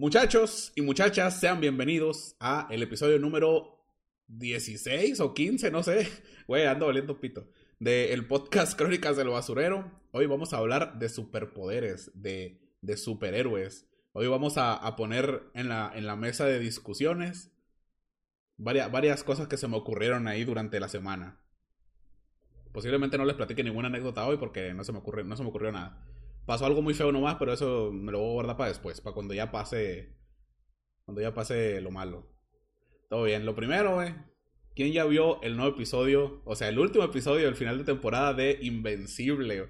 Muchachos y muchachas, sean bienvenidos a el episodio número 16 o 15, no sé. Güey, ando valiendo pito. Del podcast Crónicas del Basurero. Hoy vamos a hablar de superpoderes, de, de superhéroes. Hoy vamos a, a poner en la, en la, mesa de discusiones varias, varias cosas que se me ocurrieron ahí durante la semana. Posiblemente no les platique ninguna anécdota hoy porque no se me, no se me ocurrió nada. Pasó algo muy feo nomás, pero eso me lo voy a guardar para después, para cuando ya pase. Cuando ya pase lo malo. Todo bien. Lo primero, güey. ¿Quién ya vio el nuevo episodio? O sea, el último episodio del final de temporada de Invencible.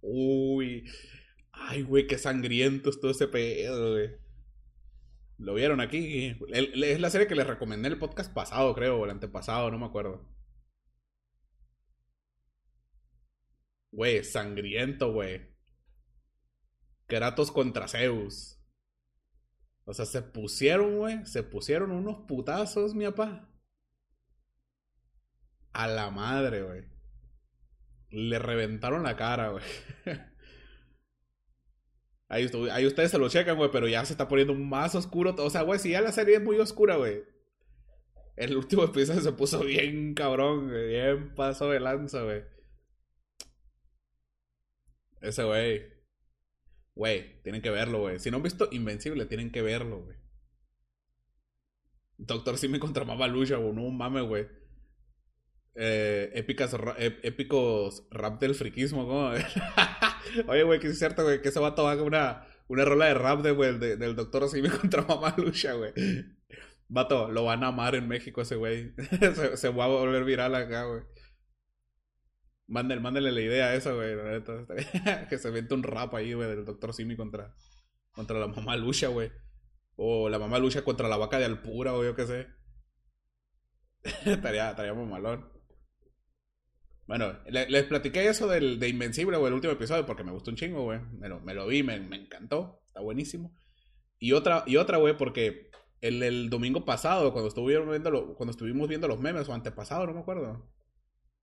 Uy. Ay, güey, qué sangriento es todo ese pedo, güey. ¿Lo vieron aquí? Es la serie que les recomendé en el podcast pasado, creo, o el antepasado, no me acuerdo. Güey, sangriento, güey. Kratos contra Zeus. O sea, se pusieron, güey. Se pusieron unos putazos, mi papá. A la madre, güey. Le reventaron la cara, güey. Ahí, ustedes se lo checan, güey, pero ya se está poniendo más oscuro. O sea, güey, si ya la serie es muy oscura, güey. El último episodio se puso bien cabrón. Bien paso de lanza, güey. Ese güey. Güey, tienen que verlo, güey. Si no han visto Invencible, tienen que verlo, güey. Doctor Simi contra Mama Lucha, güey. No mames, güey. Eh, épicas, épicos rap del friquismo, ¿cómo? Oye, güey, que es cierto, güey, que ese vato haga una, una rola de rap del Doctor Simi contra Mama Lucha, güey. Vato, lo van a amar en México ese güey. se, se va a volver viral acá, güey. Mándale, mándale la idea a eso, güey. que se vente un rap ahí, güey, del Doctor Simi contra, contra la mamá Lucha, güey. O la mamá Lucha contra la vaca de Alpura, o yo qué sé. estaría, estaría muy malón. Bueno, les platiqué eso del, de Invencible, güey, el último episodio, porque me gustó un chingo, güey. Me lo, me lo vi, me, me, encantó. Está buenísimo. Y otra, y otra, güey, porque el, el domingo pasado, cuando estuvimos, viendo cuando estuvimos viendo los memes, o antepasado, no me acuerdo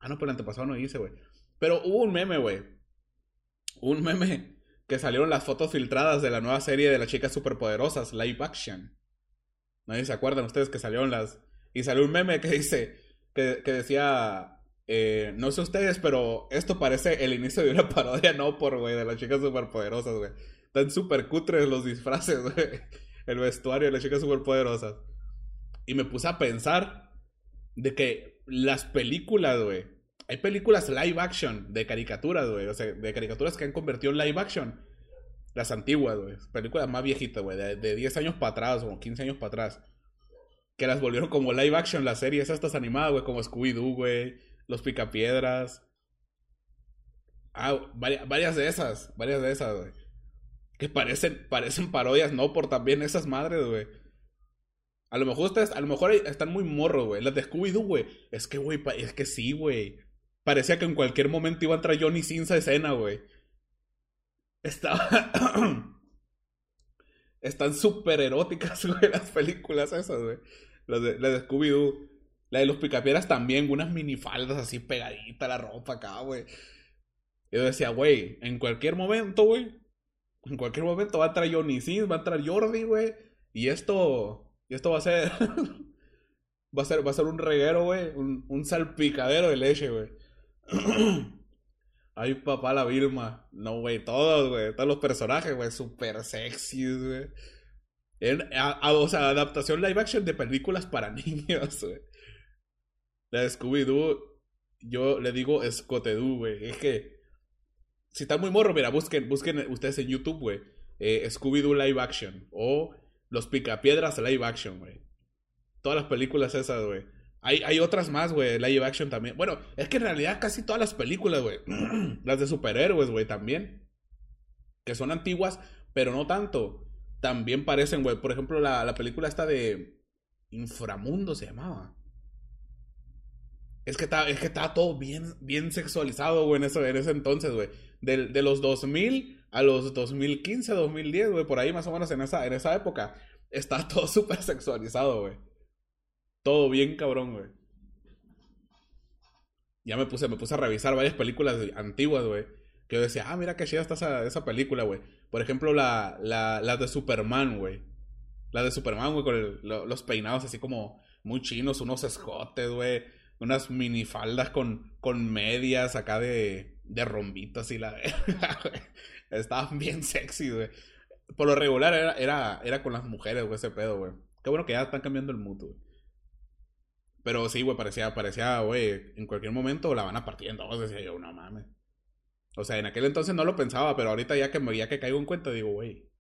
Ah, no, pero el antepasado no hice, güey. Pero hubo un meme, güey. Un meme que salieron las fotos filtradas de la nueva serie de las chicas superpoderosas, live action. Nadie se acuerdan ustedes que salieron las. Y salió un meme que dice. Que, decía. Eh, no sé ustedes, pero esto parece el inicio de una parodia no por, güey, de las chicas superpoderosas, güey. Están súper cutres los disfraces, güey. El vestuario de las chicas superpoderosas. Y me puse a pensar de que las películas, güey, hay películas live action de caricaturas, güey. O sea, de caricaturas que han convertido en live action. Las antiguas, güey. Películas más viejitas, güey. De, 10 años para atrás o 15 años para atrás. Que las volvieron como live action las series estas animadas, güey. Como Scooby-Doo, güey. Los Picapiedras. Ah, varias, de esas. Varias de esas, güey. Que parecen, parecen parodias, no por también esas madres, güey. A lo mejor ustedes, a lo mejor están muy morros, güey. Las de Scooby-Doo, güey. Es que, güey, es que sí, güey. Parecía que en cualquier momento iba a entrar Johnny Sins a escena, güey. Estaba. Están súper eróticas, güey, las películas esas, güey. Las de, de Scooby-Doo. La de los picapieras también, unas minifaldas así pegaditas la ropa acá, güey. Yo decía, güey, en cualquier momento, güey. En cualquier momento va a entrar Johnny Sins, va a entrar Jordi, güey. Y esto. Y esto va a ser. va a ser, va a ser un reguero, güey. Un, un salpicadero de leche, güey. Ay, papá, la Vilma. No, güey, todos, güey. Todos los personajes, güey, súper sexys, güey. o sea, adaptación live action de películas para niños, güey. La de Scooby-Doo, yo le digo Scotedoo, güey. Es que, si está muy morro, mira, busquen, busquen ustedes en YouTube, güey. Eh, Scooby-Doo live action. O Los Picapiedras live action, güey. Todas las películas esas, güey. Hay, otras más, güey, live action también. Bueno, es que en realidad casi todas las películas, güey, las de superhéroes, güey, también, que son antiguas, pero no tanto, también parecen, güey. Por ejemplo, la, la película esta de Inframundo se llamaba. Es que está, es que todo bien, bien sexualizado, güey, en, eso, en ese entonces, güey. De, de, los 2000 a los 2015, 2010, güey, por ahí más o menos en esa, en esa época, está todo súper sexualizado, güey. Todo bien cabrón, güey. Ya me puse, me puse a revisar varias películas antiguas, güey. Que yo decía, ah, mira qué chida está esa, esa película, güey. Por ejemplo, la, la, de Superman, güey. La de Superman, güey, con los peinados así como muy chinos, unos escotes, güey. Unas minifaldas con, con medias acá de, de rombitos y la Estaban bien sexy, güey. Por lo regular era, era, era con las mujeres, güey, ese pedo, güey. Qué bueno que ya están cambiando el mood, güey. Pero sí, güey, parecía, parecía, güey, en cualquier momento la van a partir en dos, decía yo, no mames. O sea, en aquel entonces no lo pensaba, pero ahorita ya que, ya que caigo en cuenta, digo, güey,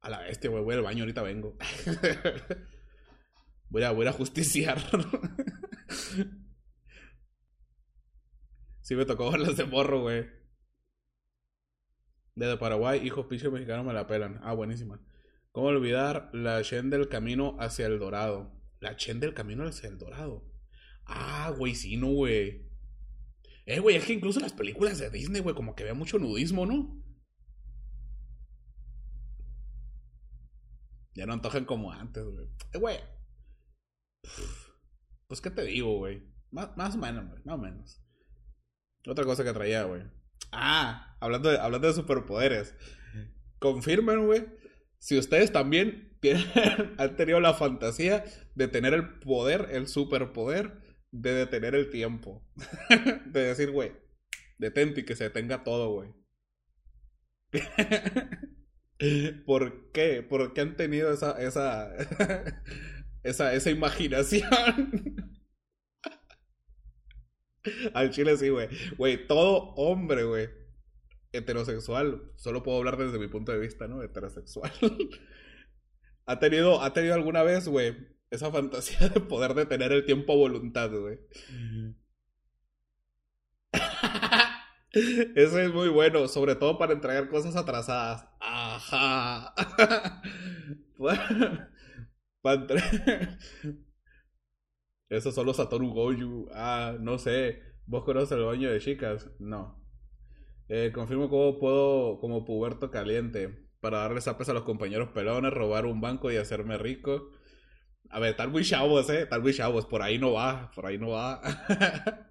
a la bestia, güey, voy al baño, ahorita vengo. voy, a, voy a justiciar. sí me tocó verlas de morro, güey. Desde Paraguay, hijos pichos mexicanos me la pelan. Ah, buenísima. ¿Cómo olvidar la Shen del camino hacia el dorado? La Chen del camino hacia el dorado. Ah, güey, sí, no, güey. Eh, güey, es que incluso las películas de Disney, güey, como que ve mucho nudismo, ¿no? Ya no antojan como antes, güey. Eh, güey. Pues, ¿qué te digo, güey? Más, más o menos, güey. Más o menos. Otra cosa que traía, güey. Ah, hablando hablando de superpoderes. Confirmen, güey. Si ustedes también han tenido la fantasía de tener el poder, el superpoder de detener el tiempo. de decir, güey, detente y que se detenga todo, güey. ¿Por qué? ¿Por qué han tenido esa, esa, esa, esa imaginación? Al chile sí, güey. Güey, todo hombre, güey, heterosexual, solo puedo hablar desde mi punto de vista, ¿no? Heterosexual. Ha tenido, ha tenido alguna vez, güey, esa fantasía de poder detener el tiempo a voluntad, güey. Eso es muy bueno, sobre todo para entregar cosas atrasadas. Ajá. Eso solo Satoru Goju. Ah, no sé. ¿Vos conoces el baño de chicas? No. Eh, confirmo cómo puedo, como puberto caliente, para darle zapes a los compañeros pelones, robar un banco y hacerme rico. A ver, tal muy chavos, eh. Tal muy chavos. Por ahí no va. Por ahí no va.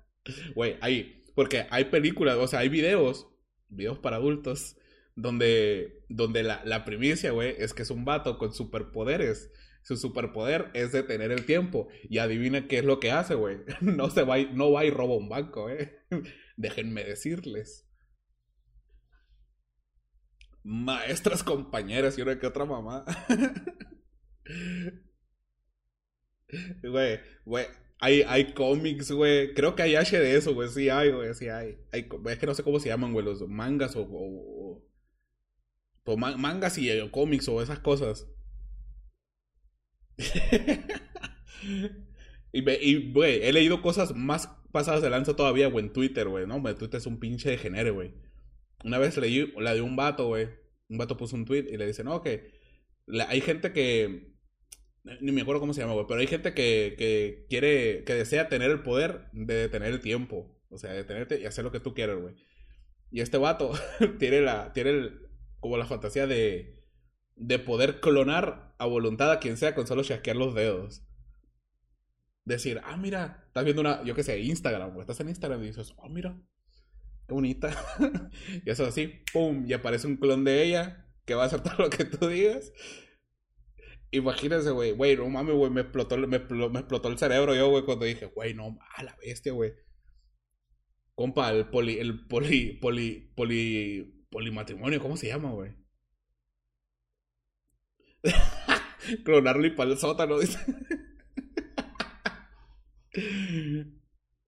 Güey, hay. Porque hay películas, o sea, hay videos. Videos para adultos. Donde, donde la, la primicia, güey, es que es un vato con superpoderes. Su superpoder es detener el tiempo. Y adivina qué es lo que hace, güey. No se va no va y roba un banco, eh. Déjenme decirles. Maestras compañeras y una que otra mamá. Güey, güey, hay, hay cómics, güey. Creo que hay H de eso, güey. Sí hay, güey, sí hay. hay. Es que no sé cómo se llaman, güey, los mangas o... o, o mangas y o cómics o esas cosas. y, güey, he leído cosas más pasadas de lanza todavía, güey, en Twitter, güey, ¿no? Twitter es un pinche de genere, güey. Una vez leí la de un vato, güey. Un vato puso un tweet y le dice, no, que hay gente que ni me acuerdo cómo se llama, güey, pero hay gente que, que quiere, que desea tener el poder de detener el tiempo. O sea, detenerte y hacer lo que tú quieras, güey. Y este vato tiene la, tiene el, como la fantasía de, de poder clonar a voluntad a quien sea con solo chasquear los dedos. Decir, ah, mira, estás viendo una, yo qué sé, Instagram, güey. Estás en Instagram y dices, oh, mira, qué bonita. y eso así, pum, y aparece un clon de ella que va a todo lo que tú digas. Imagínense, güey, güey, no mames, güey, me explotó, me, me explotó el cerebro yo, güey, cuando dije, güey, no, a la bestia, güey. Compa, el poli, el poli, poli, poli, polimatrimonio, ¿cómo se llama, güey? Clonarlo y para el sótano, dice.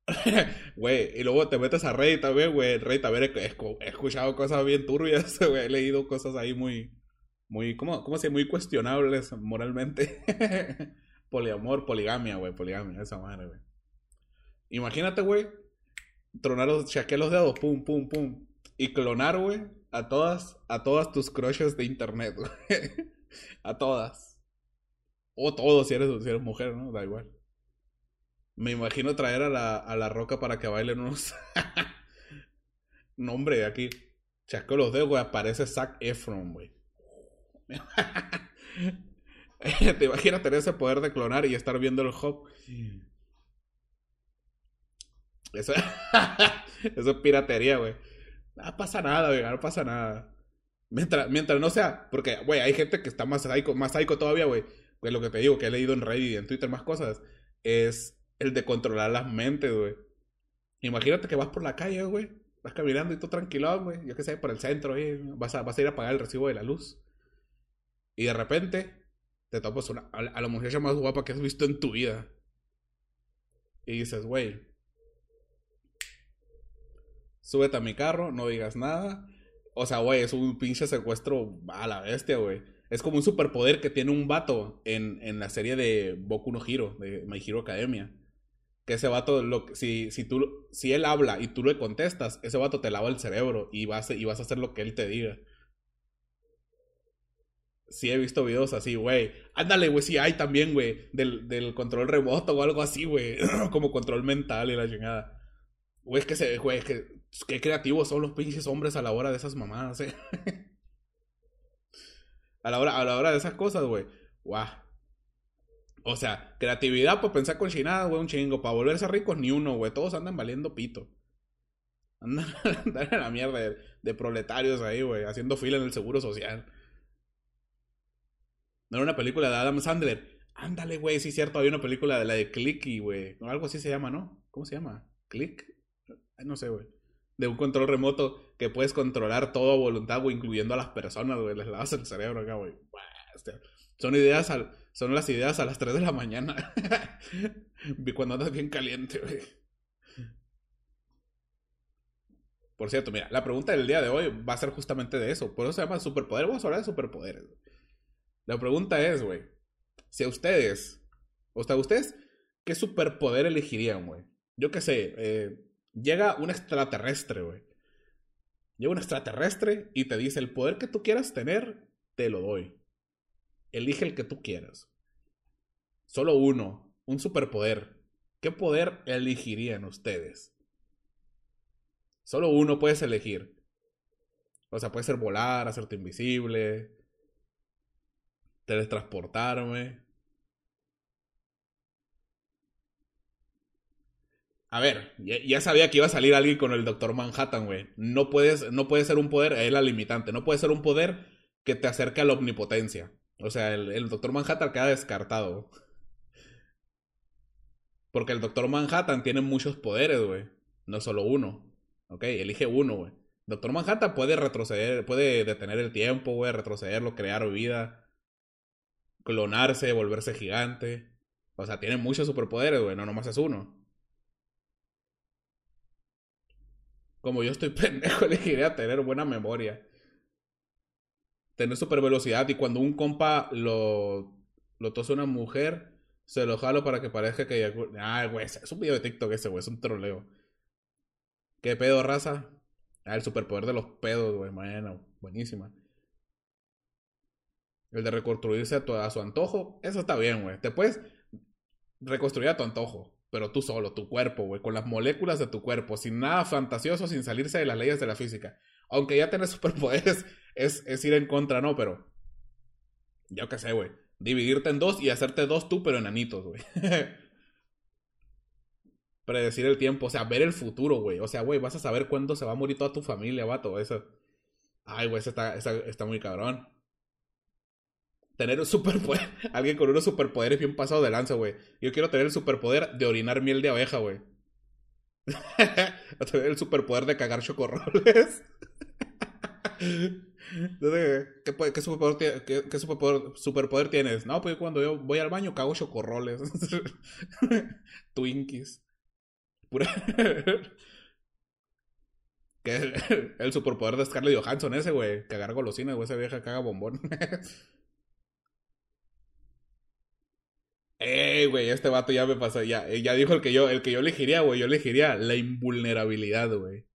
Güey, y luego te metes a Rey también, güey. Rey también he, he escuchado cosas bien turbias, güey. He leído cosas ahí muy, muy, ¿cómo, cómo se Muy cuestionables moralmente. Poliamor, poligamia, güey, poligamia, esa madre, güey. Imagínate, güey, tronar los, chaquear los dedos, pum, pum, pum. Y clonar, güey, a todas, a todas tus crushes de internet, güey. a todas. O todos, si eres mujer, ¿no? Da igual. Me imagino traer a la, a la roca para que bailen unos. Nombre, aquí. Chasco los dedos, güey. Aparece Zac Efron, güey. Te imaginas tener ese poder de clonar y estar viendo el hop. Eso, eso es piratería, güey. No pasa nada, güey, no pasa nada. Mientras, mientras no sea, porque, güey, hay gente que está más psycho, más psycho todavía, güey. Que lo que te digo, que he leído en Reddit y en Twitter más cosas, es el de controlar las mentes, güey. Imagínate que vas por la calle, güey. Vas caminando y tú tranquilo, güey. Yo qué sé, por el centro, güey. Vas a, vas a ir a pagar el recibo de la luz. Y de repente te topas una, a, la muchacha más guapa que has visto en tu vida. Y dices, güey, súbete a mi carro, no digas nada. O sea, güey, es un pinche secuestro a la bestia, güey. Es como un superpoder que tiene un vato en, en la serie de Boku no Hero, de My Hero Academia. Que ese vato, si, si, tú, si él habla y tú le contestas, ese vato te lava el cerebro y vas, y vas a hacer lo que él te diga. Sí he visto videos así, güey. Ándale, güey, sí hay también, güey. Del, del control remoto o algo así, güey. como control mental y la chingada. Güey, es que se, güey, que qué creativos son los pinches hombres a la hora de esas mamadas, eh. a la hora, a la hora de esas cosas, güey. Guau. O sea, creatividad para pensar con chinadas, güey, un chingo. Para volverse ricos, ni uno, güey. Todos andan valiendo pito. Andan, andan en la mierda de, proletarios ahí, güey. Haciendo fila en el seguro social. No era una película de Adam Sandler. Ándale, güey, sí, cierto. Había una película de la de Clicky, güey. Algo así se llama, ¿no? ¿Cómo se llama? ¿Click? No sé, güey. De un control remoto que puedes controlar todo a voluntad, güey, incluyendo a las personas, güey. Les lavas el cerebro acá, güey. Son ideas al, son las ideas a las 3 de la mañana. Cuando andas bien caliente, güey. Por cierto, mira, la pregunta del día de hoy va a ser justamente de eso. Por eso se llama superpoder. Vamos a hablar de superpoderes. La pregunta es, güey, si a ustedes, o sea, ustedes, ¿qué superpoder elegirían, güey? Yo qué sé, eh, llega un extraterrestre, güey. Llega un extraterrestre y te dice, el poder que tú quieras tener, te lo doy. Elige el que tú quieras. Solo uno, un superpoder. ¿Qué poder elegirían ustedes? Solo uno puedes elegir. O sea, puede ser volar, hacerte invisible, teletransportarme. A ver, ya, sabía que iba a salir alguien con el Doctor Manhattan, güey. No puedes, no puede ser un poder, es la limitante. No puede ser un poder que te acerque a la omnipotencia. O sea, el, el Doctor Manhattan queda descartado. Porque el Doctor Manhattan tiene muchos poderes, güey. No solo uno. Ok, elige uno, güey. Doctor Manhattan puede retroceder, puede detener el tiempo, güey, retrocederlo, crear vida clonarse, volverse gigante. O sea, tiene muchos superpoderes, güey, no nomás es uno. Como yo estoy pendejo, elegiría tener buena memoria. Tener super velocidad y cuando un compa lo, lo tose una mujer, se lo jalo para que parezca que... Ah, güey, es un video de TikTok ese, güey, es un troleo. ¿Qué pedo, raza? Ah, el superpoder de los pedos, güey, bueno, buenísima. El de reconstruirse a, su antojo, eso está bien, güey. Te puedes reconstruir a tu antojo, pero tú solo, tu cuerpo, güey, con las moléculas de tu cuerpo, sin nada fantasioso, sin salirse de las leyes de la física. Aunque ya tenés superpoderes, es, es ir en contra, ¿no? Pero, yo qué sé, güey. Dividirte en dos y hacerte dos tú, pero enanitos, güey. Predecir el tiempo, o sea, ver el futuro, güey. O sea, güey, vas a saber cuándo se va a morir toda tu familia, vato. Eso. Ay, güey, eso está, está muy cabrón tener un superpoder. Alguien con unos superpoderes bien pasado de lanza, güey. Yo quiero tener el superpoder de orinar miel de abeja, güey. el superpoder de cagar chocorroles. ¿Qué, qué, superpoder, qué, qué superpoder, tienes? No, pues cuando yo voy al baño cago chocorroles. Twinkies. Pura... el, superpoder de Scarlett Johansson ese, güey. Cagar golosinas, güey. Esa vieja caga bombón. Ey, güey, este vato ya me pasó, ya, ya dijo el que yo, el que yo elegiría, güey, yo elegiría la invulnerabilidad, güey.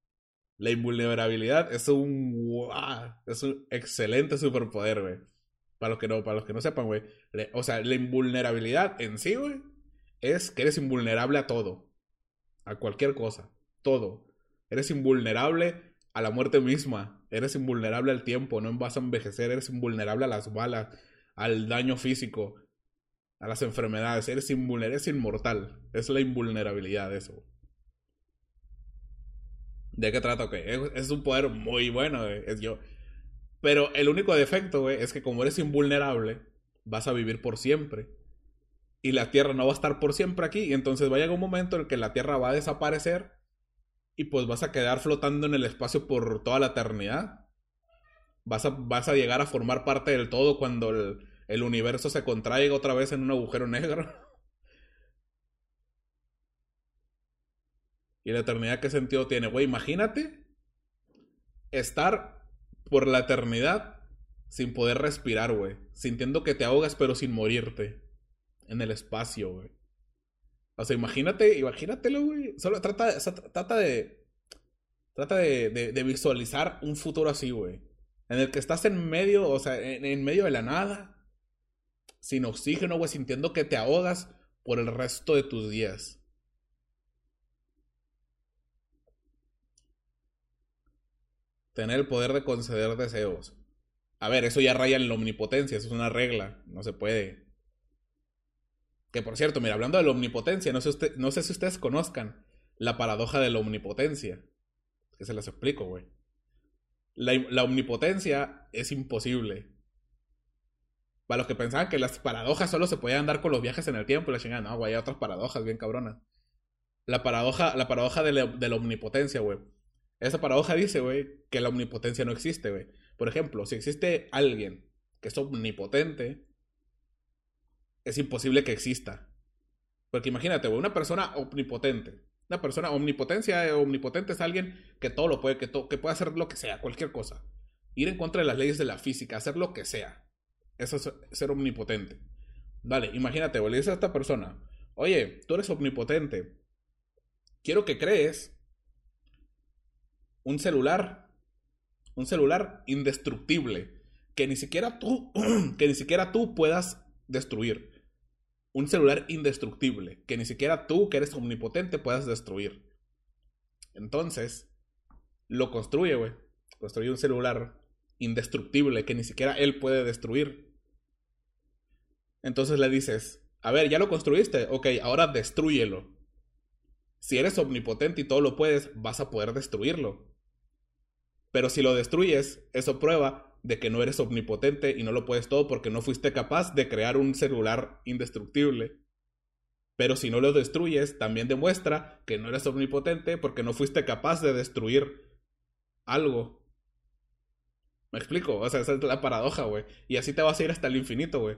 La invulnerabilidad es un, es un excelente superpoder, güey. Para los que no, para los que no sepan, güey. O sea, la invulnerabilidad en sí, güey, es que eres invulnerable a todo. A cualquier cosa. Todo. Eres invulnerable a la muerte misma. Eres invulnerable al tiempo. No vas a envejecer. Eres invulnerable a las balas. Al daño físico a las enfermedades. Eres invulnerable, eres inmortal. Es la invulnerabilidad de eso. ¿De qué trata? Ok, es, un poder muy bueno. Es yo. Pero el único defecto, güey, es que como eres invulnerable, vas a vivir por siempre. Y la Tierra no va a estar por siempre aquí. Y entonces va a llegar un momento en el que la Tierra va a desaparecer. Y pues vas a quedar flotando en el espacio por toda la eternidad. Vas a, vas a llegar a formar parte del todo cuando el, el universo se contraiga otra vez en un agujero negro. ¿Y la eternidad qué sentido tiene? Güey, imagínate estar por la eternidad sin poder respirar, güey. Sintiendo que te ahogas pero sin morirte. En el espacio, güey. O sea, imagínate, imagínatelo, güey. Solo trata, trata de... Trata de, de, visualizar un futuro así, güey. En el que estás en medio, o sea, en, en medio de la nada. Sin oxígeno, güey. Sintiendo que te ahogas por el resto de tus días. tener el poder de conceder deseos. A ver, eso ya raya en la omnipotencia, eso es una regla, no se puede. Que por cierto, mira, hablando de la omnipotencia, no sé, no sé si ustedes conozcan la paradoja de la omnipotencia. Que se las explico, güey. La, omnipotencia es imposible. Para los que pensaban que las paradojas solo se podían dar con los viajes en el tiempo, la chingada, no, güey, hay otras paradojas bien cabronas. La paradoja, la paradoja de la omnipotencia, güey esa paradoja dice, güey, que la omnipotencia no existe, güey. Por ejemplo, si existe alguien que es omnipotente, es imposible que exista. Porque imagínate, güey, una persona omnipotente. Una persona omnipotencia, eh, omnipotente es alguien que todo lo puede, que, que puede hacer lo que sea, cualquier cosa. Ir en contra de las leyes de la física, hacer lo que sea. Eso es ser omnipotente. Vale, imagínate, le dices a esta persona, oye, tú eres omnipotente. Quiero que crees un celular, un celular indestructible, que ni siquiera tú, que ni siquiera tú puedas destruir. Un celular indestructible, que ni siquiera tú, que eres omnipotente, puedas destruir. Entonces, lo construye, güey. Construye un celular indestructible que ni siquiera él puede destruir. Entonces le dices, a ver, ya lo construiste, ok, ahora destruyelo. Si eres omnipotente y todo lo puedes, vas a poder destruirlo. Pero si lo destruyes, eso prueba de que no eres omnipotente y no lo puedes todo porque no fuiste capaz de crear un celular indestructible. Pero si no lo destruyes, también demuestra que no eres omnipotente porque no fuiste capaz de destruir algo. ¿Me explico? O sea, esa es la paradoja, güey. Y así te vas a ir hasta el infinito, güey.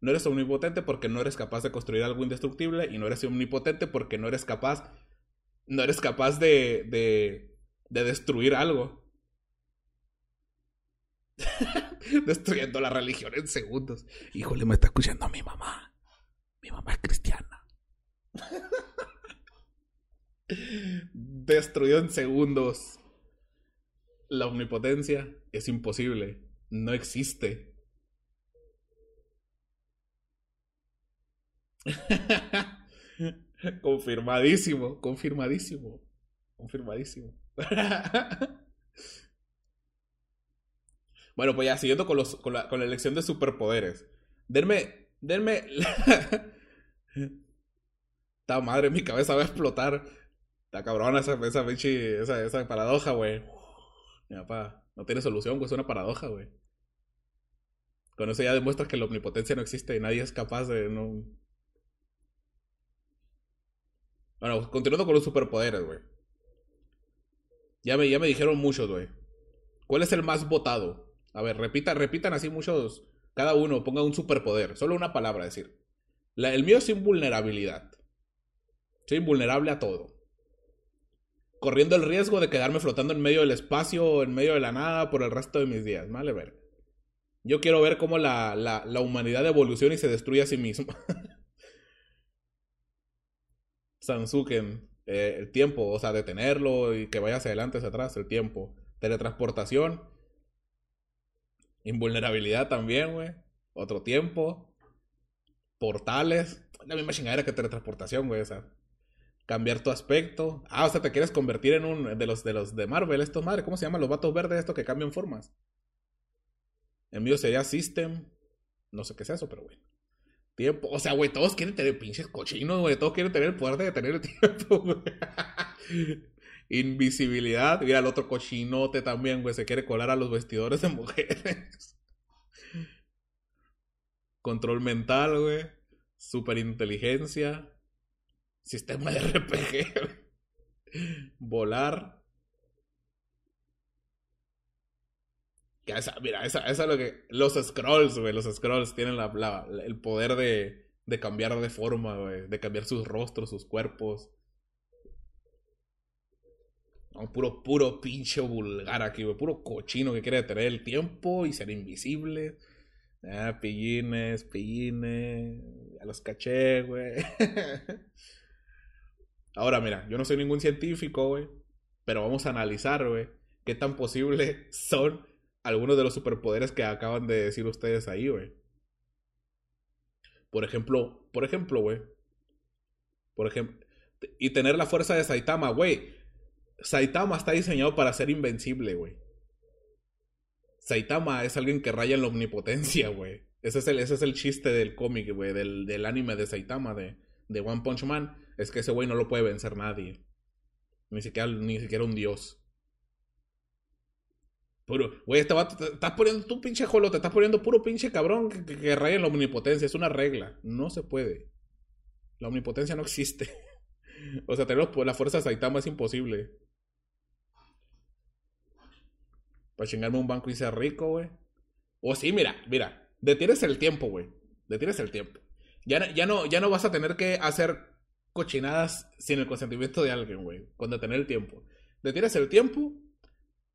No eres omnipotente porque no eres capaz de construir algo indestructible y no eres omnipotente porque no eres capaz no eres capaz de de, de destruir algo. Destruyendo la religión en segundos. Híjole, me está escuchando mi mamá. Mi mamá es cristiana. Destruyó en segundos. La omnipotencia es imposible. No existe. confirmadísimo, confirmadísimo. Confirmadísimo. Bueno, pues ya, siguiendo con, los, con, la, con la elección de superpoderes. Denme, denme... Esta madre, mi cabeza va a explotar. Está cabrona esa, esa, esa, esa paradoja, güey. No tiene solución, pues es una paradoja, güey. Con eso ya demuestras que la omnipotencia no existe y nadie es capaz de no... Bueno, continuando con los superpoderes, güey. Ya me, ya me dijeron muchos, güey. ¿Cuál es el más votado? A ver, repita, repitan así muchos. Cada uno ponga un superpoder. Solo una palabra decir. el mío es invulnerabilidad. Soy invulnerable a todo. Corriendo el riesgo de quedarme flotando en medio del espacio en medio de la nada por el resto de mis días. Vale, ver. Yo quiero ver cómo la, la, la humanidad evoluciona y se destruye a sí misma. Sansuken, eh, el tiempo, o sea, detenerlo y que vaya hacia adelante, hacia atrás, el tiempo. Teletransportación Invulnerabilidad también, güey. Otro tiempo. Portales. La misma chingadera que teletransportación, güey. O cambiar tu aspecto. Ah, o sea, te quieres convertir en un de los de los de Marvel, estos madres. ¿Cómo se llaman los vatos verdes estos que cambian formas? El mío sería System. No sé qué es eso, pero güey. Tiempo. O sea, güey, todos quieren tener pinches cochinos, güey. Todos quieren tener el poder de detener el tiempo, güey. Invisibilidad. Mira, el otro cochinote también, güey. Se quiere colar a los vestidores de mujeres. Control mental, güey. Superinteligencia. Sistema de RPG. Volar. Mira, esa, esa es lo que. Los scrolls, güey. Los scrolls tienen la, el poder de, de cambiar de forma, güey. De cambiar sus rostros, sus cuerpos. puro, puro pinche vulgar aquí, güey. Puro cochino que quiere tener el tiempo y ser invisible. Ah, pillines, pillines. A los caché, güey. Ahora, mira, yo no soy ningún científico, güey. Pero vamos a analizar, güey. Qué tan posible son algunos de los superpoderes que acaban de decir ustedes ahí, güey. Por ejemplo, por ejemplo, güey. Por ejemplo, y tener la fuerza de Saitama, güey. Saitama está diseñado para ser invencible, güey. Saitama es alguien que raya en la omnipotencia, güey. Ese es el, ese es el chiste del cómic, güey, del, del, anime de Saitama, de, de One Punch Man. Es que ese güey no lo puede vencer nadie. Ni siquiera, ni siquiera un dios. Puro, güey, este estás poniendo tu pinche jolo, te estás poniendo puro pinche cabrón que, que, la omnipotencia. Es una regla. No se puede. La omnipotencia no existe. o sea, tener la fuerza de Saitama es imposible. Para chingarme un banco y ser rico, güey. O sí, mira, mira. Detienes el tiempo, güey. Detienes el tiempo. Ya, ya, no, ya no vas a tener que hacer cochinadas sin el consentimiento de alguien, güey. Con detener el tiempo. Detienes el tiempo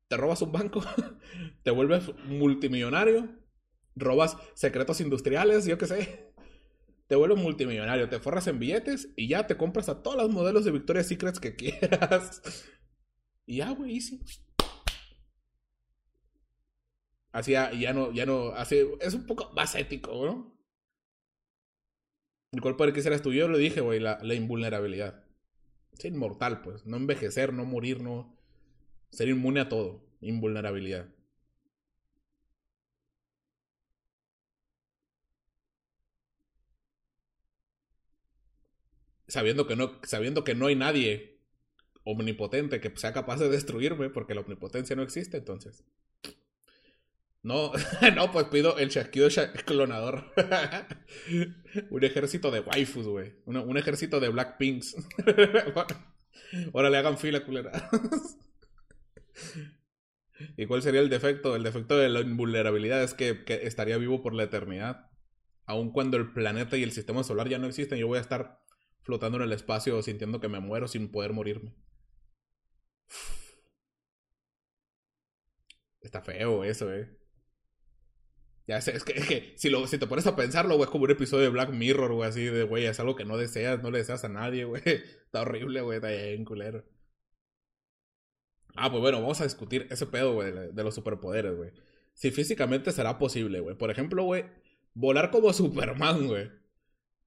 te robas un banco, te vuelves multimillonario, robas secretos industriales, yo qué sé. Te vuelves multimillonario, te forras en billetes y ya te compras a todos los modelos de Victoria's Secrets que quieras. Y ya, güey, easy. Así ya, no, ya no, así, es un poco más ético, ¿no? El cual poder quisieras tú, yo lo dije, güey, la, la invulnerabilidad. Es inmortal, pues. No envejecer, no morir, no, ser inmune a todo. Invulnerabilidad. Sabiendo que no, sabiendo que no hay nadie omnipotente que sea capaz de destruirme, porque la omnipotencia no existe, entonces. No, no, pues pido el chasquido clonador. un ejército de waifus, güey. Un, ejército de Blackpinks. Ahora le hagan fila, culera. ¿Y cuál sería el defecto? El defecto de la invulnerabilidad es que, estaría vivo por la eternidad. Aun cuando el planeta y el sistema solar ya no existen, yo voy a estar flotando en el espacio sintiendo que me muero sin poder morirme. Está feo eso, eh. Ya es que, si te pones a pensarlo, güey, es como un episodio de Black Mirror, güey, así de, güey, es algo que no deseas, no le deseas a nadie, güey. Está horrible, güey, está bien culero. Ah, pues bueno, vamos a discutir ese pedo, güey, de los superpoderes, güey. Si físicamente será posible, güey. Por ejemplo, güey, volar como Superman, güey.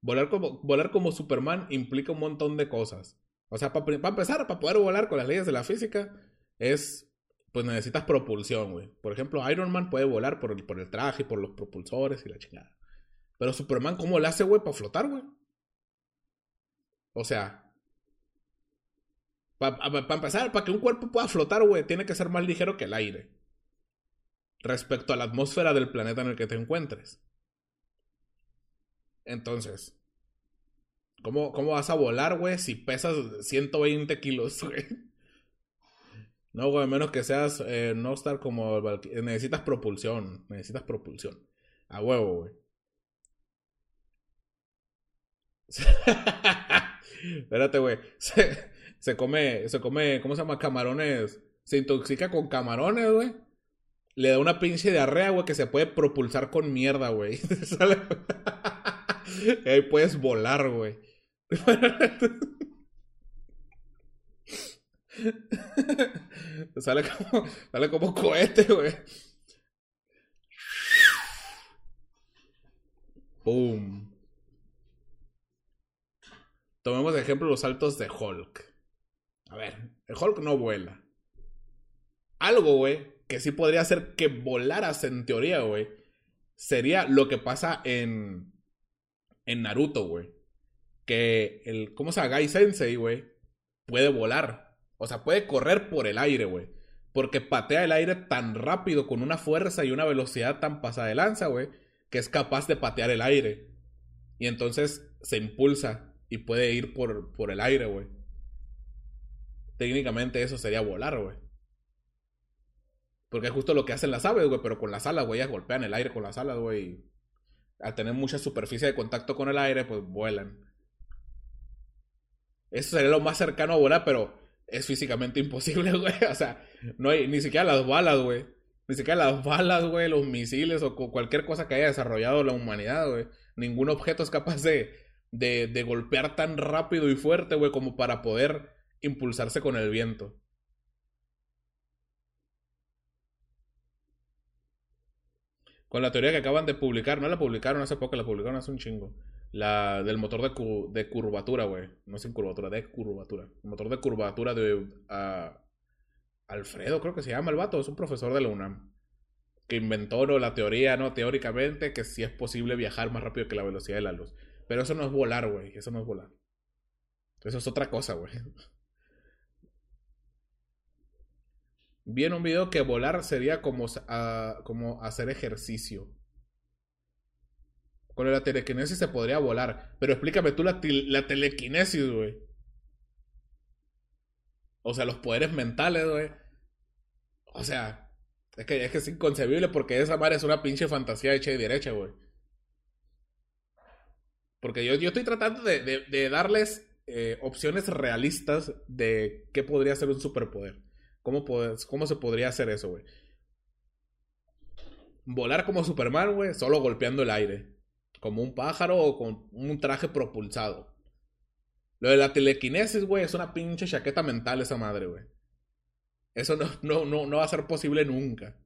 Volar como, volar como Superman implica un montón de cosas. O sea, para empezar, para poder volar con las leyes de la física, es. Pues necesitas propulsión, güey. Por ejemplo, Iron Man puede volar por el, por el traje, por los propulsores y la chingada. Pero Superman, ¿cómo le hace, güey, para flotar, güey? O sea, para empezar, para que un cuerpo pueda flotar, güey, tiene que ser más ligero que el aire. Respecto a la atmósfera del planeta en el que te encuentres. Entonces, ¿cómo, cómo vas a volar, güey, si pesas 120 kilos, güey? No, güey, menos que seas eh, no estar como... Necesitas propulsión, necesitas propulsión. A huevo, güey. Espérate, güey come, se come, ¿cómo se llama? Camarones. Se intoxica con camarones, güey. Le da una pinche diarrea, güey, que se puede propulsar con mierda, güey. Ahí puedes volar, güey. sale como, sale como cohete, güey. Boom. Tomemos de ejemplo los saltos de Hulk. A ver, el Hulk no vuela. Algo, güey, que sí podría hacer que volaras en teoría, güey, sería lo que pasa en, en Naruto, güey. Que el, ¿cómo se llama? Gai Sensei, güey, puede volar O sea, puede correr por el aire, güey. Porque patea el aire tan rápido, con una fuerza y una velocidad tan pasada de lanza, güey, que es capaz de patear el aire. Y entonces se impulsa y puede ir por, por el aire, güey. Técnicamente eso sería volar, güey. Porque es justo lo que hacen las aves, güey, pero con las alas, güey, ellas golpean el aire con las alas, güey. Al tener mucha superficie de contacto con el aire, pues vuelan. Eso sería lo más cercano a volar, pero es físicamente imposible, güey. O sea, no hay ni siquiera las balas, güey. Ni siquiera las balas, güey, los misiles o cualquier cosa que haya desarrollado la humanidad, güey. Ningún objeto es capaz de, de, de golpear tan rápido y fuerte, güey, como para poder impulsarse con el viento. Con la teoría que acaban de publicar, no la publicaron hace poco, la publicaron hace un chingo. La del motor de, curvatura, güey. No sin curvatura, de curvatura. El motor de curvatura de Alfredo, creo que se llama el vato, es un profesor de la UNAM. Que inventó la teoría, ¿no? Teóricamente, que sí es posible viajar más rápido que la velocidad de la luz. Pero eso no es volar, güey. Eso no es volar. Eso es otra cosa, güey. Vi en un video que volar sería como, como hacer ejercicio. Con la telequinesis se podría volar. Pero explícame tú la, la telequinesis, güey. O sea, los poderes mentales, güey. O sea, es que, es que es inconcebible porque esa madre es una pinche fantasía hecha y derecha, güey. Porque yo, yo estoy tratando de, de, darles eh, opciones realistas de qué podría ser un superpoder. ¿Cómo, ¿Cómo se podría hacer eso, güey? Volar como Superman, güey, solo golpeando el aire. Como un pájaro o con un traje propulsado. Lo de la telequinesis, güey, es una pinche chaqueta mental esa madre, güey. Eso no, no, no, no va a ser posible nunca.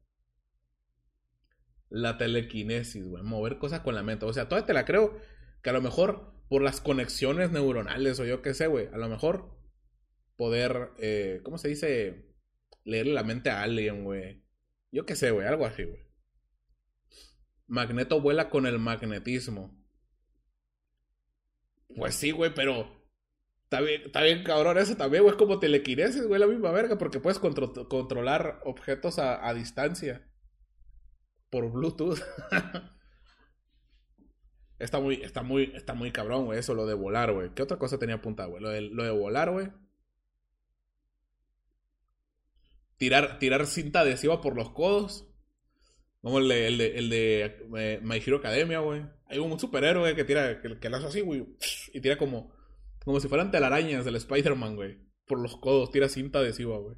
La telequinesis, güey. Mover cosas con la mente. O sea, todavía te la creo que a lo mejor por las conexiones neuronales o yo qué sé, güey. A lo mejor poder, eh, ¿cómo se dice? Leerle la mente a alguien, güey. Yo qué sé, güey, algo así, güey. Magneto vuela con el magnetismo. Pues sí, güey, pero. Está bien, cabrón eso también, güey. Es como telequinesis, güey, la misma verga, porque puedes controlar objetos a, a, distancia. Por Bluetooth. está muy, está muy, está muy cabrón, güey, eso, lo de volar, güey. ¿Qué otra cosa tenía apuntada, güey? Lo de, lo de volar, güey. Tirar, tirar cinta adhesiva por los codos. Como el de, el de, el eh, My Hero Academia, güey. Hay un superhéroe que tira, que, que así, güey. Y tira como, como si fueran telarañas del Spider-Man, güey. Por los codos, tira cinta adhesiva, güey.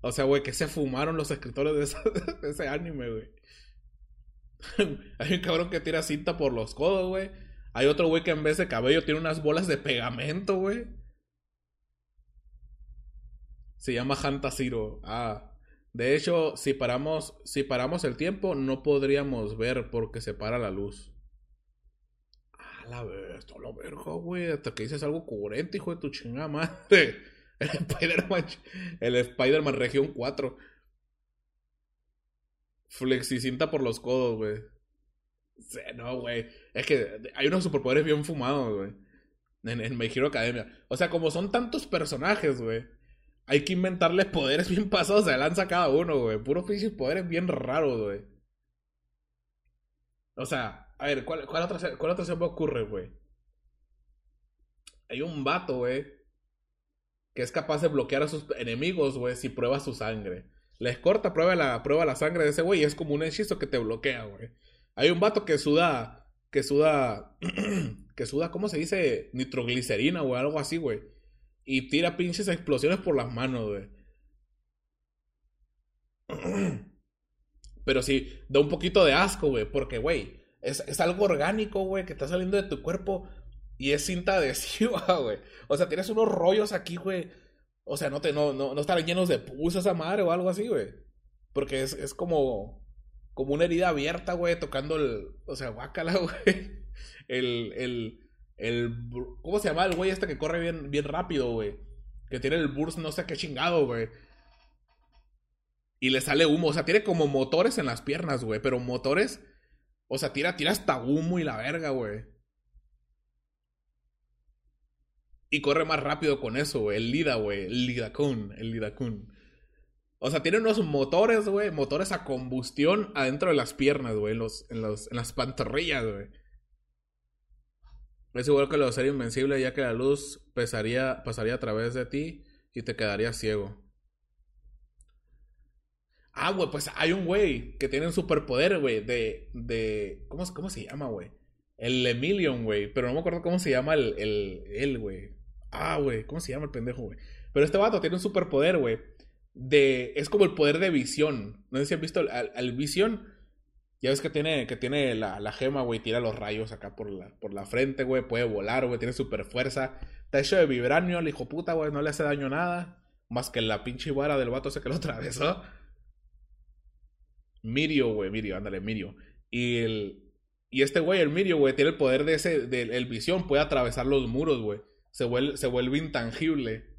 O sea, güey, que se fumaron los escritores de, de ese anime, güey. Hay un cabrón que tira cinta por los codos, güey. Hay otro güey que en vez de cabello tiene unas bolas de pegamento, güey. Se llama Hanta Zero. Ah. De hecho, si paramos, si paramos el tiempo, no podríamos ver porque se para la luz. Ah, la vez, la verga, güey. Hasta que dices algo coherente, hijo de tu chingada madre. El Spider-Man, el Spider-Man Región 4. Flexicinta por los codos, güey. no, güey. Es que hay unos superpoderes bien fumados, güey. En, en My Academia. O sea, como son tantos personajes, güey hay que inventarles poderes bien pasados de lanza cada uno, güey. Puro pinches poderes bien raros, güey. O sea, a ver, ¿cuál, otra, cuál se me ocurre, güey? Hay un vato, güey, que es capaz de bloquear a sus enemigos, güey, si prueba su sangre. Les corta, prueba la, prueba la sangre de ese güey y es como un hechizo que te bloquea, güey. Hay un vato que suda, que suda, que suda, ¿cómo se dice? Nitroglicerina o algo así, güey y tira pinches explosiones por las manos, güey. Pero sí, da un poquito de asco, güey, porque, güey, es, es, algo orgánico, güey, que está saliendo de tu cuerpo y es cinta adhesiva, güey. O sea, tienes unos rollos aquí, güey. O sea, no, te, no, no, no estarán llenos de pus esa madre o algo así, güey. Porque es, es como, como una herida abierta, güey, tocando el... O sea, guácala, güey. El, el, el. ¿Cómo se llama el güey este que corre bien, bien rápido, güey? Que tiene el burst no sé qué chingado, güey. Y le sale humo. O sea, tiene como motores en las piernas, güey. Pero motores. O sea, tira, tira hasta humo y la verga, güey. Y corre más rápido con eso, güey. El Lida, güey. El Lidakun. El Lidakun. O sea, tiene unos motores, güey. Motores a combustión adentro de las piernas, güey. Los, en, los, en las pantorrillas, güey. Es igual que lo de ser invencible, ya que la luz pesaría, pasaría a través de ti y te quedaría ciego. Ah, güey, pues hay un güey que tiene un superpoder, güey, de, de... ¿Cómo, ¿Cómo se llama, güey? El Emilion, güey. Pero no me acuerdo cómo se llama el, el, güey. Ah, güey, ¿cómo se llama el pendejo, güey? Pero este vato tiene un superpoder, güey. De... Es como el poder de visión. No sé si han visto al, visión. Ya ves que tiene, que tiene la, la gema, güey. Tira los rayos acá por la, por la frente, güey. Puede volar, güey. Tiene super fuerza. Está hecho de vibranio. El hijo puta, güey. No le hace daño nada. Más que la pinche vara del vato ese que lo atravesó. Mirio, güey, Mirio, ándale, Mirio. Y el. Y este güey, el Mirio, güey, tiene el poder de ese. De, el visión, puede atravesar los muros, güey. Se vuelve, se vuelve intangible.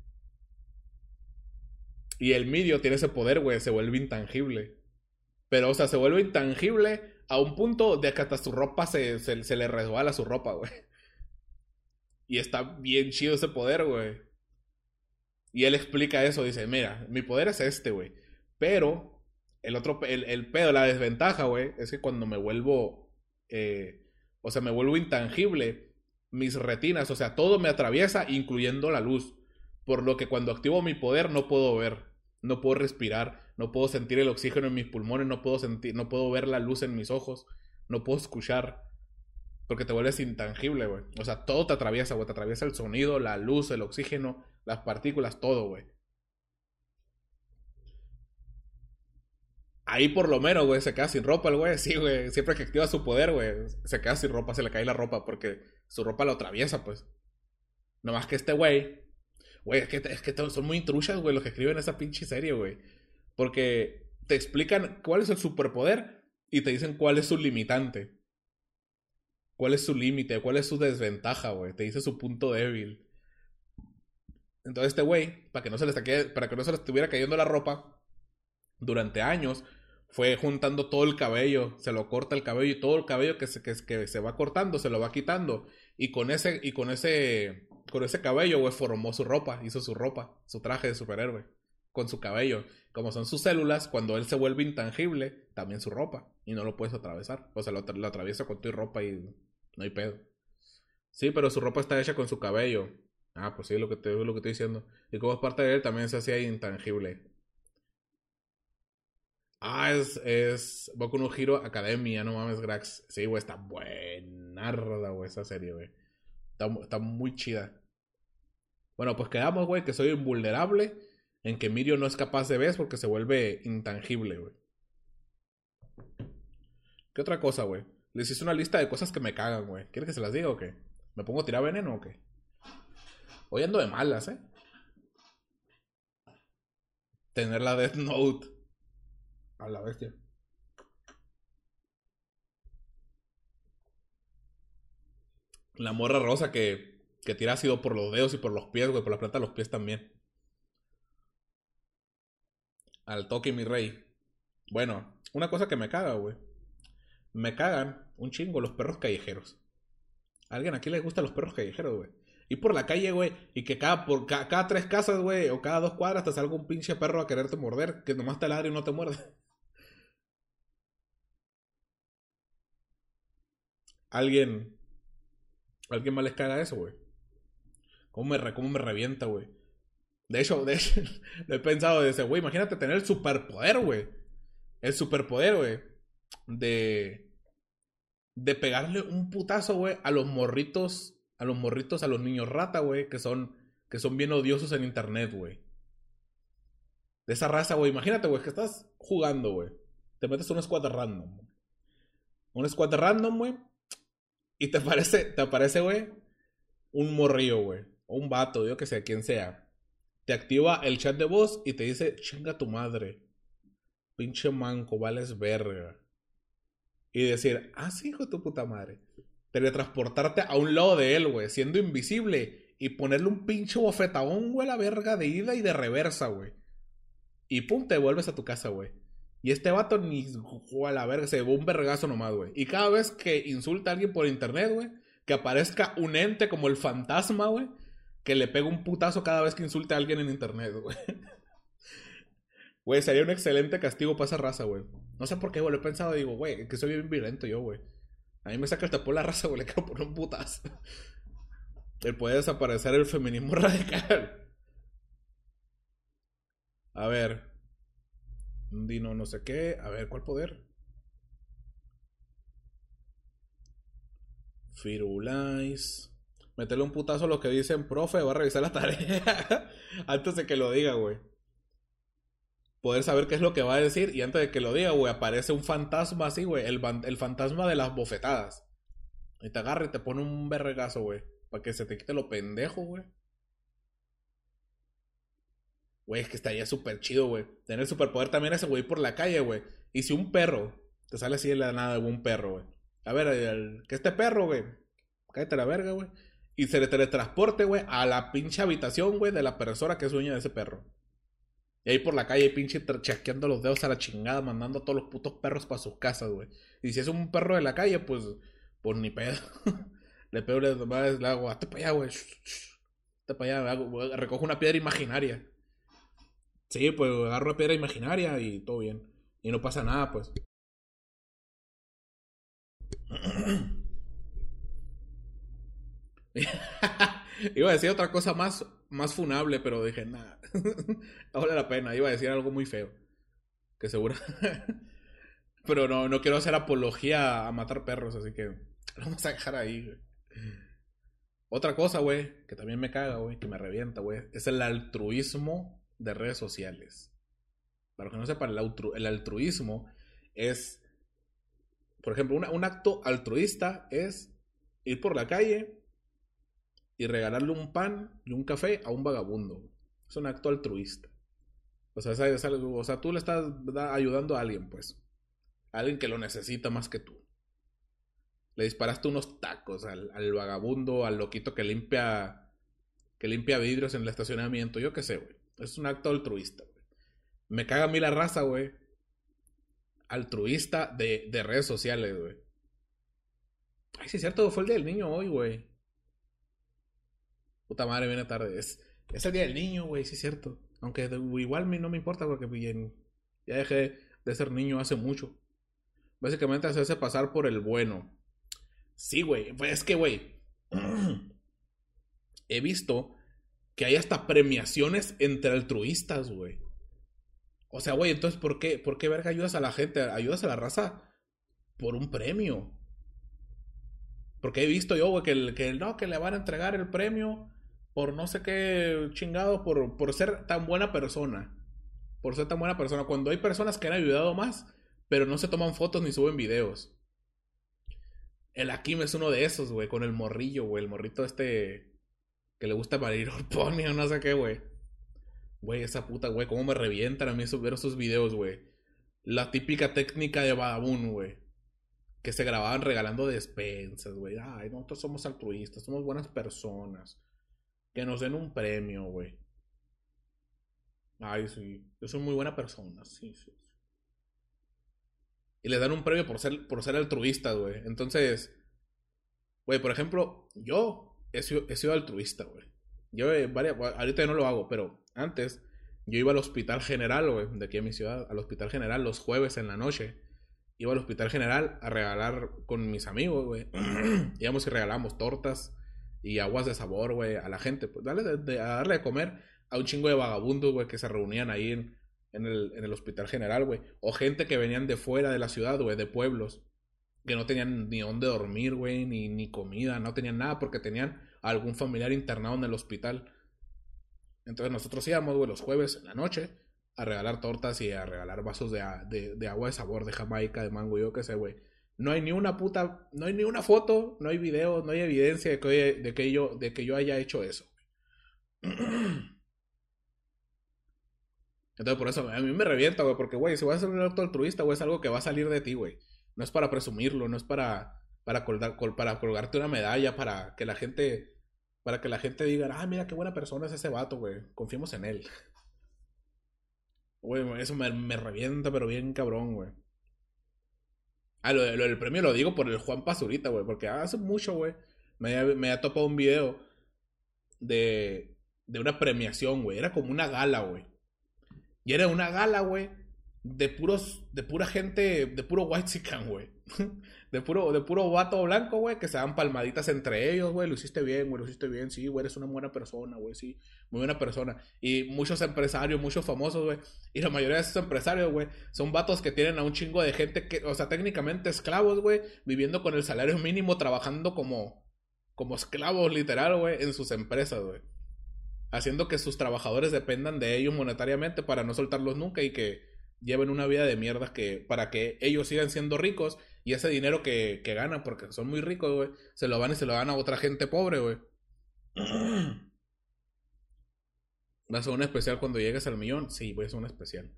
Y el Mirio tiene ese poder, güey, se vuelve intangible. Pero, o sea, se vuelve intangible a un punto de que hasta su ropa se, se, le resbala su ropa, güey. Y está bien chido ese poder, güey. Y él explica eso, dice, mira, mi poder es este, güey. Pero el otro, el, el pedo, la desventaja, güey, es que cuando me vuelvo, eh, o sea, me vuelvo intangible, mis retinas, o sea, todo me atraviesa, incluyendo la luz. Por lo que cuando activo mi poder no puedo ver, no puedo respirar, no puedo sentir el oxígeno en mis pulmones, no puedo sentir, no puedo ver la luz en mis ojos, no puedo escuchar. Porque te vuelves intangible, güey. O sea, todo te atraviesa, güey. Te atraviesa el sonido, la luz, el oxígeno, las partículas, todo, güey. Ahí por lo menos, güey, se queda sin ropa el güey. Sí, güey. Siempre que activa su poder, güey, se queda sin ropa, se le cae la ropa porque su ropa lo atraviesa, pues. No más que este güey. Güey, es que, son muy intrushas, güey, los que escriben esa pinche serie, güey. Porque te explican cuál es el superpoder y te dicen cuál es su limitante. Cuál es su límite, cuál es su desventaja, güey. Te dice su punto débil. Entonces este güey, para que no se le para que no se le estuviera cayendo la ropa durante años, fue juntando todo el cabello, se lo corta el cabello y todo el cabello que se, que se va cortando se lo va quitando y con ese y con ese con ese cabello güey formó su ropa, hizo su ropa, su traje de superhéroe con su cabello. Como son sus células, cuando él se vuelve intangible, también su ropa y no lo puedes atravesar. O sea, lo, lo atraviesa con tu ropa y no hay pedo. Sí, pero su ropa está hecha con su cabello. Ah, pues sí, lo que te, lo que estoy diciendo. Y como es parte de él, también se hacía intangible. Ah, es, es Boku no Hero Academia, no mames, Grax. Sí, güey, está buenarda, güey, esa serie, güey. Está, muy chida. Bueno, pues quedamos, güey, que soy invulnerable. En que Mirio no es capaz de ver porque se vuelve intangible, güey. ¿Qué otra cosa, güey? Les hice una lista de cosas que me cagan, güey. ¿Quieres que se las diga o qué? ¿Me pongo a tirar veneno o qué? Hoy ando de malas, ¿eh? Tener la Death Note. A la bestia. La morra rosa que, que tira ácido por los dedos y por los pies, güey, por la planta de los pies también. Al toque, mi rey. Bueno, una cosa que me caga, güey. Me cagan un chingo los perros callejeros. ¿A alguien aquí le gustan los perros callejeros, güey? Y por la calle, güey, y que cada, por, cada, tres casas, güey, o cada dos cuadras te salga un pinche perro a quererte morder, que nomás te ladre y no te muerde. alguien. Alguien más les caga eso, güey. ¿Cómo me, cómo me revienta, güey? De hecho, de hecho, lo he pensado desde, güey, imagínate tener el superpoder, güey. El superpoder, güey. De. De pegarle un putazo, güey, a los morritos. A los morritos, a los niños rata, güey, que son. Que son bien odiosos en internet, güey. De esa raza, güey. Imagínate, güey, que estás jugando, güey. Te metes un squad random. Un squad random, güey. Y te aparece, te aparece, güey, un morrillo, güey. O un vato, yo que sé, quien sea. Te activa el chat de voz y te dice, chinga tu madre. Pinche manco, vales verga. Y decir, ah, sí, hijo de tu puta madre. Teletransportarte a un lado de él, güey, siendo invisible. Y ponerle un pinche bofetadón, güey, la verga de ida y de reversa, güey. Y pum, te vuelves a tu casa, güey. Y este vato ni a la verga, se llevó un vergazo nomás, güey. Y cada vez que insulta a alguien por internet, güey, que aparezca un ente como el fantasma, güey, que le pegue un putazo cada vez que insulte a alguien en internet, güey. Güey, sería un excelente castigo para esa raza, güey. No sé por qué, güey, lo he pensado, digo, güey, que soy bien violento yo, güey. A mí me saca el tapón la raza, güey, le quiero poner un putazo. Él puede desaparecer el feminismo radical. A ver. Dino no sé qué. A ver, ¿cuál poder? Firulais. Meterle un putazo a los que dicen, profe, va a revisar la tarea. antes de que lo diga, güey. Poder saber qué es lo que va a decir y antes de que lo diga, güey, aparece un fantasma así, güey. El, el fantasma de las bofetadas. Y te agarra y te pone un berregazo, güey. Para que se te quite lo pendejo, güey. Güey, es que estaría súper chido, güey. Tener superpoder también ese güey por la calle, güey. Y si un perro te sale así de la nada, un perro, güey. A ver, el, que este perro, güey. Cállate la verga, güey. Y se le teletransporte, güey, a la pinche habitación, güey, de la persona que es dueña de ese perro. Y ahí por la calle, pinche chasqueando los dedos a la chingada, mandando a todos los putos perros para sus casas, güey. Y si es un perro de la calle, pues, pues ni pedo. Le pego, le, le hago, hazte para allá, güey. Hazte para allá, recojo una piedra imaginaria. Sí, pues agarro una piedra imaginaria y todo bien. Y no pasa nada, pues. Iba a decir otra cosa más, más funable, pero dije, nada, no vale la pena. Iba a decir algo muy feo. Que seguro. pero no, no quiero hacer apología a matar perros, así que lo vamos a dejar ahí. Otra cosa, güey, que también me caga, güey, que me revienta, güey, es el altruismo de redes sociales. Para los que no sepan, el, altruismo es, por ejemplo, un acto altruista es ir por la calle y regalarle un pan y un café a un vagabundo. Es un acto altruista. O sea, algo, o sea tú le estás ayudando a alguien, pues. Alguien que lo necesita más que tú. Le disparaste unos tacos al, al vagabundo, al loquito que limpia que limpia vidrios en el estacionamiento. Yo qué sé, güey. Es un acto altruista, güey. Me caga a mí la raza, güey. Altruista de, de redes sociales, güey. Ay, sí, es cierto, fue el día del niño hoy, güey. Puta madre, viene tarde. Es, es el día del niño, güey, sí es cierto. Aunque igual no me importa porque bien, ya dejé de ser niño hace mucho. Básicamente hacerse pasar por el bueno. Sí, güey. Pues es que, güey. he visto que hay hasta premiaciones entre altruistas, güey. O sea, güey, entonces, ¿por qué, ¿por qué verga ayudas a la gente? Ayudas a la raza por un premio. Porque he visto yo, güey, que, que no, que le van a entregar el premio por no sé qué chingado, por, por ser tan buena persona. Por ser tan buena persona. Cuando hay personas que han ayudado más, pero no se toman fotos ni suben videos. El Akim es uno de esos, güey, con el morrillo, güey, el morrito este que le gusta parir Pony o no sé qué, güey. Güey, esa puta, güey, cómo me revientan a mí ver esos videos, güey. La típica técnica de Badabun, güey. Que se grababan regalando despensas, güey. Ay, nosotros somos altruistas, somos buenas personas. Que nos den un premio, güey. Ay, sí. Yo soy muy buena persona, sí, sí y les dan un premio por ser, por ser altruistas, güey. Entonces, güey, por ejemplo, yo he sido, altruista, güey. Yo eh, varias, ahorita no lo hago, pero antes yo iba al hospital general, güey, de aquí en mi ciudad, al hospital general los jueves en la noche. Iba al hospital general a regalar con mis amigos, güey. Íbamos y regalamos tortas y aguas de sabor, güey, a la gente. Pues darle a darle de comer a un chingo de vagabundos, güey, que se reunían ahí en, en el, en el hospital general, güey. O gente que venían de fuera de la ciudad, güey, de pueblos. Que no tenían ni dónde dormir, güey, ni, ni comida, no tenían nada porque tenían algún familiar internado en el hospital. Entonces nosotros íbamos, güey, los jueves en la noche a regalar tortas y a regalar vasos de, de, agua de sabor, de Jamaica, de mango, yo qué sé, güey. No hay ni una puta, no hay ni una foto, no hay video, no hay evidencia de que, de que, yo, de que yo haya hecho eso. Entonces, por eso a mí me revienta, güey, porque, güey, si vas a ser un acto altruista, güey, es algo que va a salir de ti, güey. No es para presumirlo, no es para, para, colgar, para colgarte una medalla, para que la gente, para que la gente diga, ah, mira qué buena persona es ese vato, güey, confiemos en él. Güey, eso me, revienta, pero bien cabrón, güey. Ah, lo, lo, del premio lo digo por el Juan Pazurita, güey, porque hace mucho, güey, me, me ha topado un video de, de una premiación, güey. Era como una gala, güey. Y era una gala, güey, de puros, de pura gente, de puro white chican, güey. De puro, de puro vato blanco, güey, que se dan palmaditas entre ellos, güey. Lo hiciste bien, güey, lo hiciste bien. Sí, güey, eres una buena persona, güey, sí. Muy buena persona. Y muchos empresarios, muchos famosos, güey. Y la mayoría de esos empresarios, güey, son vatos que tienen a un chingo de gente que, o sea, técnicamente esclavos, güey, viviendo con el salario mínimo, trabajando como, como esclavos, literal, güey, en sus empresas, güey. Haciendo que sus trabajadores dependan de ellos monetariamente para no soltarlos nunca y que lleven una vida de mierda que, para que ellos sigan siendo ricos y ese dinero que, que ganan, porque son muy ricos, güey, se lo van y se lo dan a otra gente pobre, güey. ¿Vas a hacer un especial cuando llegues al millón? Sí, voy a hacer un especial.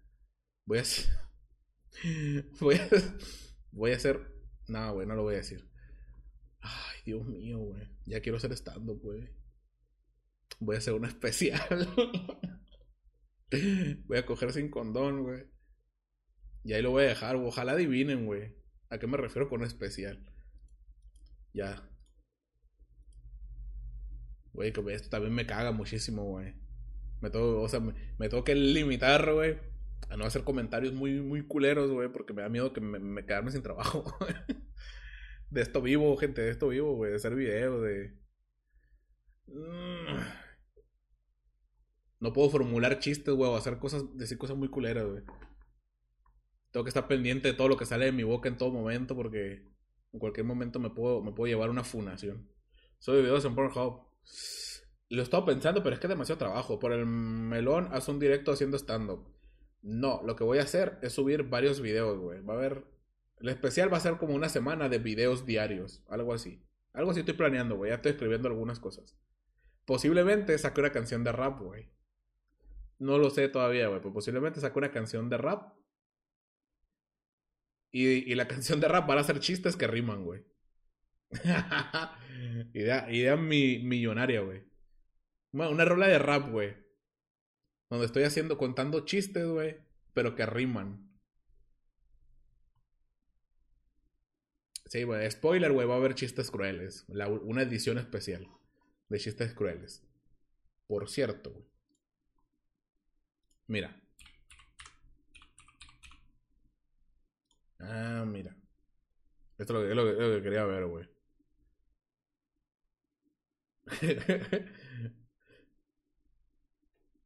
Voy a hacer... Voy a... Voy a hacer... No, güey, no lo voy a decir. Ay, Dios mío, güey. Ya quiero ser estando, güey. Voy a hacer un especial. voy a coger sin condón, güey. Y ahí lo voy a dejar. Ojalá adivinen, güey. ¿A qué me refiero con especial? Ya. Güey, que esto también me caga muchísimo, güey. Me tengo, o sea, me, tengo que limitar, güey. A no hacer comentarios muy, muy culeros, güey. Porque me da miedo que me, quedarme sin trabajo. de esto vivo, gente. De esto vivo, güey. De hacer videos, de... Mm. No puedo formular chistes, güey. O hacer cosas, decir cosas muy culeras, güey. Tengo que estar pendiente de todo lo que sale de mi boca en todo momento porque en cualquier momento me puedo, me puedo llevar una funación. Soy videos en Pornhub. Lo he estado pensando, pero es que es demasiado trabajo. Por el melón, haz un directo haciendo stand-up. No, lo que voy a hacer es subir varios videos, güey. Va a haber. El especial va a ser como una semana de videos diarios. Algo así. Algo así estoy planeando, güey. Ya estoy escribiendo algunas cosas. Posiblemente saque una canción de rap, güey. No lo sé todavía, güey. Pero posiblemente saque una canción de rap y, y, la canción de rap van a ser chistes que riman, güey. idea, idea mi, millonaria, güey. Una rola de rap, güey. Donde estoy haciendo, contando chistes, güey. Pero que riman. Sí, güey. Spoiler, güey. Va a haber chistes crueles. una edición especial de chistes crueles. Por cierto, güey. Mira. Ah, mira. Esto es lo, que, quería ver, güey.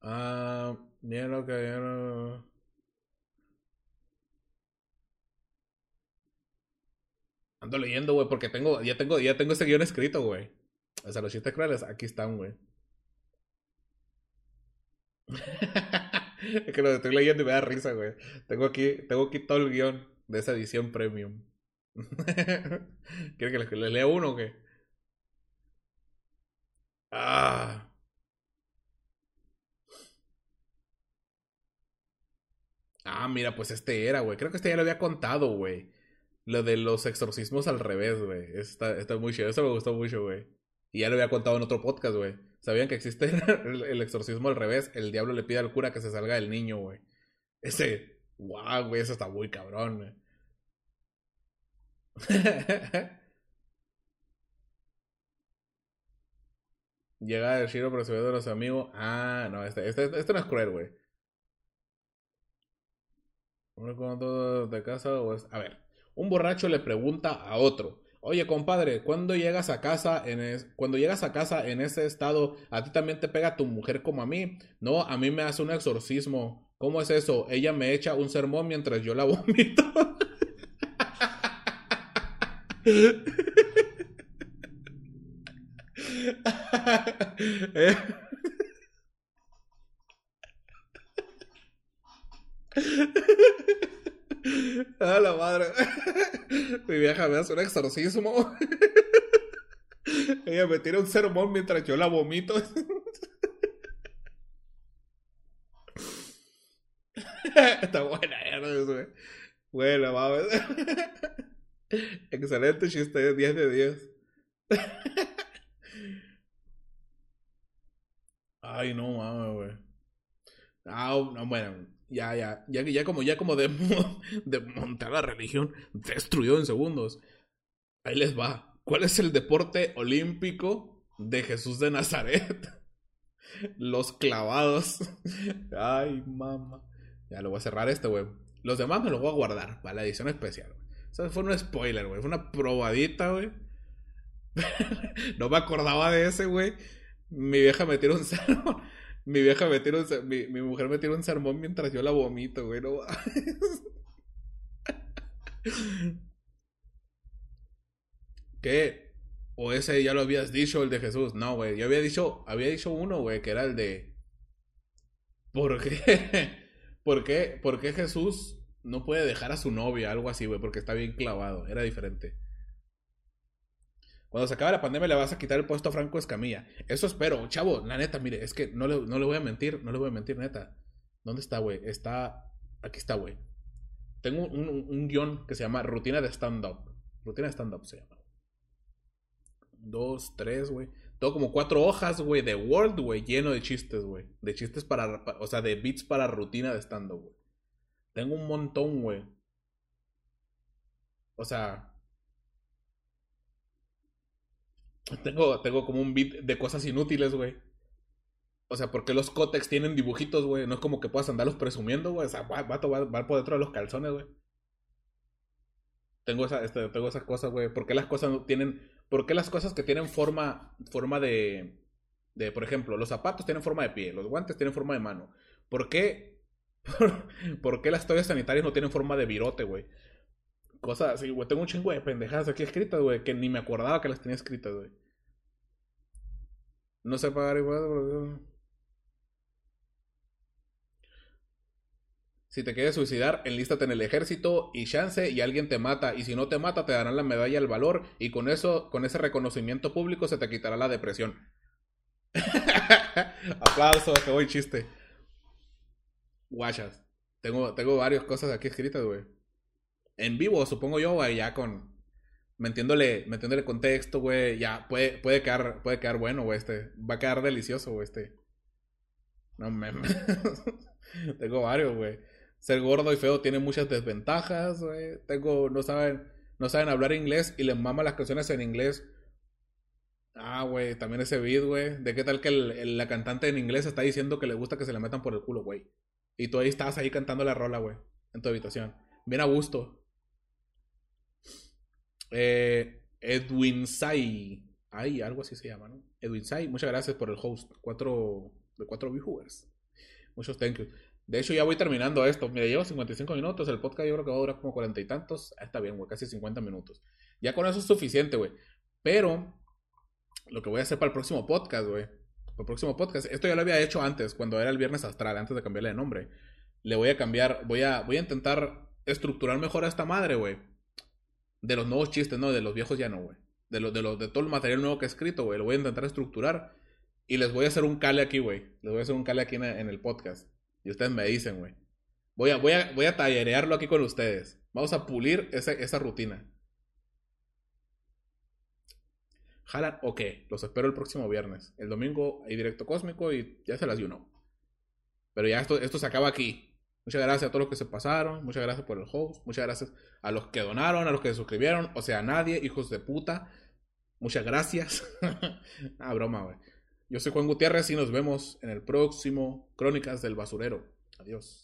ah, mira lo que... Ando leyendo, güey, porque tengo, ya tengo, ya tengo ese guion escrito, güey. O sea, los chistes crueles, aquí están, güey. es que lo estoy leyendo y me da risa, güey. Tengo aquí, tengo aquí todo el guion de esa edición premium. ¿Quiere que les, lea uno o qué? Ah. Ah, mira, pues este era, güey. Creo que este ya lo había contado, güey. Lo de los exorcismos al revés, güey. Está, está muy chido. Eso me gustó mucho, güey. Y ya lo había contado en otro podcast, güey. ¿Sabían que existe el, exorcismo al revés? El diablo le pide al cura que se salga del niño, güey. Ese, wow, güey, eso está muy cabrón. Llega el Shiro procediendo de los amigos. Ah, no, este, este, este no es cruel, güey. de casa A ver, un borracho le pregunta a otro. Oye, compadre, cuando llegas a casa en cuando llegas a casa en ese estado, a ti también te pega tu mujer como a mí? No, a mí me hace un exorcismo. ¿Cómo es eso? Ella me echa un sermón mientras yo la vomito. A la madre. Mi vieja me hace un exorcismo. Ella me tira un sermón mientras yo la vomito. Está buena, eh, Buena, mames. Excelente chiste, 10 de 10. Ay, no mames, güey. Ah, no, bueno, ya, ya, ya, ya como, ya como de, de montar la religión, destruyó en segundos. Ahí les va. ¿Cuál es el deporte olímpico de Jesús de Nazaret? Los clavados. Ay, mamá. Ya lo voy a cerrar este, güey. Los demás me los voy a guardar para la edición especial. Eso fue un spoiler, güey. Fue una probadita, güey. no me acordaba de ese, güey. Mi vieja me tiró un sermón. Mi vieja me tiró un mi, mi mujer me tiró un sermón mientras yo la vomito, güey. No ¿Qué? O ese ya lo habías dicho, el de Jesús. No, güey. Yo había dicho, había dicho uno, güey, que era el de. ¿Por qué? ¿Por qué? ¿Por qué Jesús no puede dejar a su novia? Algo así, güey, porque está bien clavado. Era diferente. Cuando se acabe la pandemia le vas a quitar el puesto a Franco Escamilla. Eso espero. Chavo, la neta, mire, es que no le, no le voy a mentir, no le voy a mentir, neta. ¿Dónde está, güey? Está. Aquí está, güey. Tengo un, un, guion que se llama Rutina de Stand-Up. Rutina de Stand-Up se llama. Dos, tres, güey. Todo como cuatro hojas, güey, de Word, güey, lleno de chistes, güey. De chistes para, o sea, de beats para rutina de stand-up, güey. Tengo un montón, güey. O sea, tengo, tengo como un beat de cosas inútiles, güey. O sea, porque los cótex tienen dibujitos, güey. No es como que puedas andarlos presumiendo, güey. O sea, va, va, va por dentro de los calzones, güey. Tengo, esa, este, tengo esas cosas, güey. ¿Por qué las cosas no tienen ¿Por qué las cosas que tienen forma, forma de, de, por ejemplo, los zapatos tienen forma de pie, los guantes tienen forma de mano? ¿Por qué, por, qué las toallas sanitarias no tienen forma de virote, güey? Cosas así, güey. Tengo un chingo de pendejadas aquí escritas, güey, que ni me acordaba que las tenía escritas, güey. No sé pagar igual. Si te quieres suicidar, enlístate en el ejército y chance y alguien te mata. Y si no te mata, te darán la medalla al valor. Y con eso, con ese reconocimiento público, se te quitará la depresión. Aplausos, qué buen chiste. Guachas. Tengo, tengo varias cosas aquí escritas, güey. En vivo, supongo yo, güey, ya con. Metiéndole, metiéndole contexto, güey. Ya puede, puede, quedar, puede quedar bueno, güey. Este. Va a quedar delicioso, güey, este. No me. tengo varios, güey ser gordo y feo tiene muchas desventajas, güey. Tengo, no saben, no saben hablar inglés y les mama las canciones en inglés. Ah, güey, también ese beat, güey. ¿De qué tal que la cantante en inglés está diciendo que le gusta que se le metan por el culo, güey? Y tú ahí estás ahí cantando la rola, güey, en tu habitación. Bien a gusto. Eh, Edwin Sai. Ay, algo así se llama, ¿no? Edwin Sai, muchas gracias por el host. Cuatro, de cuatro viewers. Muchos thank you. De hecho, ya voy terminando esto. Mira, llevo 55 minutos. El podcast yo creo que va a durar como 40 y tantos. Ah, está bien, güey, casi 50 minutos. Ya con eso es suficiente, güey. Pero, lo que voy a hacer para el próximo podcast, güey. Para el próximo podcast. Esto ya lo había hecho antes, cuando era el Viernes Astral, antes de cambiarle de nombre. Le voy a cambiar, voy a, voy a intentar estructurar mejor a esta madre, güey. De los nuevos chistes, no, de los viejos ya no, güey. De, lo, de, lo, de todo el material nuevo que he escrito, güey. Lo voy a intentar estructurar. Y les voy a hacer un cale aquí, güey. Les voy a hacer un cale aquí en el podcast. Y ustedes me dicen, güey. Voy a, voy, a, voy a tallerearlo aquí con ustedes. Vamos a pulir esa rutina. ¿Jalan ok, Los espero el próximo viernes. El domingo hay directo cósmico y ya se las uno. Pero ya esto, esto se acaba aquí. Muchas gracias a todos los que se pasaron. Muchas gracias por el host. Muchas gracias a los que donaron, a los que se suscribieron. O sea, a nadie, hijos de puta. Muchas gracias. ah, broma, güey. Yo soy Juan Gutiérrez y nos vemos en el próximo Crónicas del Basurero. Adiós.